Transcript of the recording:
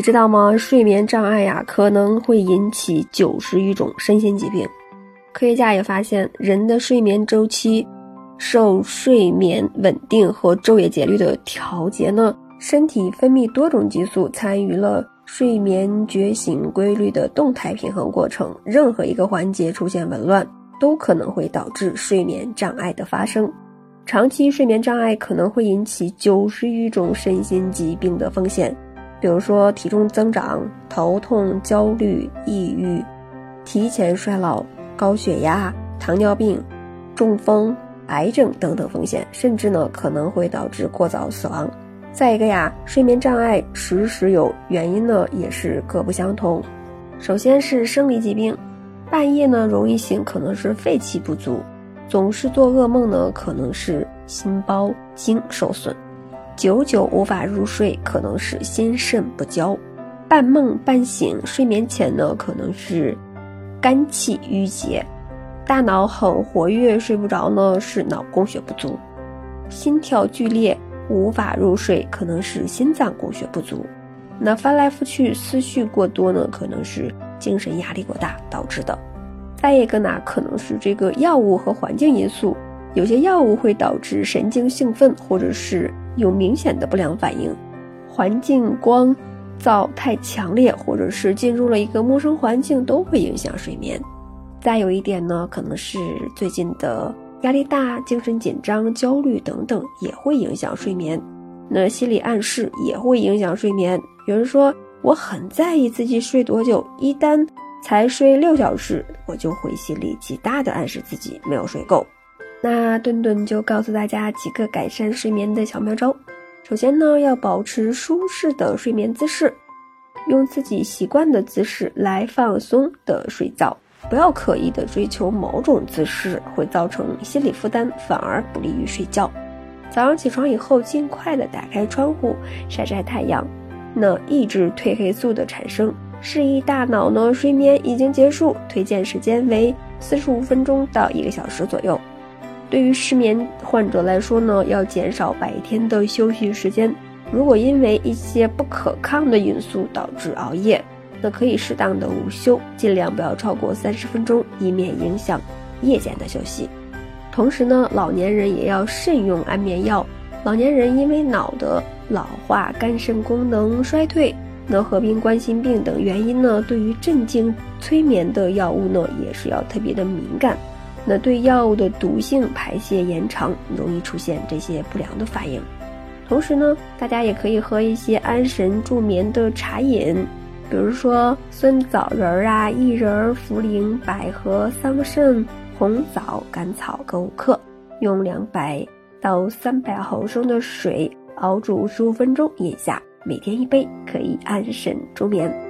你知道吗？睡眠障碍呀，可能会引起九十余种身心疾病。科学家也发现，人的睡眠周期受睡眠稳定和昼夜节律的调节呢，身体分泌多种激素，参与了睡眠觉醒规律的动态平衡过程。任何一个环节出现紊乱，都可能会导致睡眠障碍的发生。长期睡眠障碍可能会引起九十余种身心疾病的风险。比如说体重增长、头痛、焦虑、抑郁、提前衰老、高血压、糖尿病、中风、癌症等等风险，甚至呢可能会导致过早死亡。再一个呀，睡眠障碍时时有，原因呢也是各不相同。首先是生理疾病，半夜呢容易醒，可能是肺气不足；总是做噩梦呢，可能是心包经受损。久久无法入睡，可能是心肾不交；半梦半醒，睡眠前呢可能是肝气郁结；大脑很活跃，睡不着呢是脑供血不足；心跳剧烈，无法入睡，可能是心脏供血不足。那翻来覆去，思绪过多呢，可能是精神压力过大导致的。再一个呢，可能是这个药物和环境因素，有些药物会导致神经兴奋，或者是。有明显的不良反应，环境光噪太强烈，或者是进入了一个陌生环境，都会影响睡眠。再有一点呢，可能是最近的压力大、精神紧张、焦虑等等，也会影响睡眠。那心理暗示也会影响睡眠。有人说我很在意自己睡多久，一旦才睡六小时，我就会心里极大的暗示自己没有睡够。那顿顿就告诉大家几个改善睡眠的小妙招。首先呢，要保持舒适的睡眠姿势，用自己习惯的姿势来放松的睡觉，不要刻意的追求某种姿势，会造成心理负担，反而不利于睡觉。早上起床以后，尽快的打开窗户晒晒太阳，那抑制褪黑素的产生，示意大脑呢睡眠已经结束。推荐时间为四十五分钟到一个小时左右。对于失眠患者来说呢，要减少白天的休息时间。如果因为一些不可抗的因素导致熬夜，那可以适当的午休，尽量不要超过三十分钟，以免影响夜间的休息。同时呢，老年人也要慎用安眠药。老年人因为脑的老化、肝肾功能衰退，那合并冠心病等原因呢，对于镇静催眠的药物呢，也是要特别的敏感。那对药物的毒性、排泄延长，容易出现这些不良的反应。同时呢，大家也可以喝一些安神助眠的茶饮，比如说酸枣仁儿啊、薏仁、茯苓、百合、桑葚、红枣、甘草各五克，用两百到三百毫升的水熬煮十五分钟饮下，每天一杯，可以安神助眠。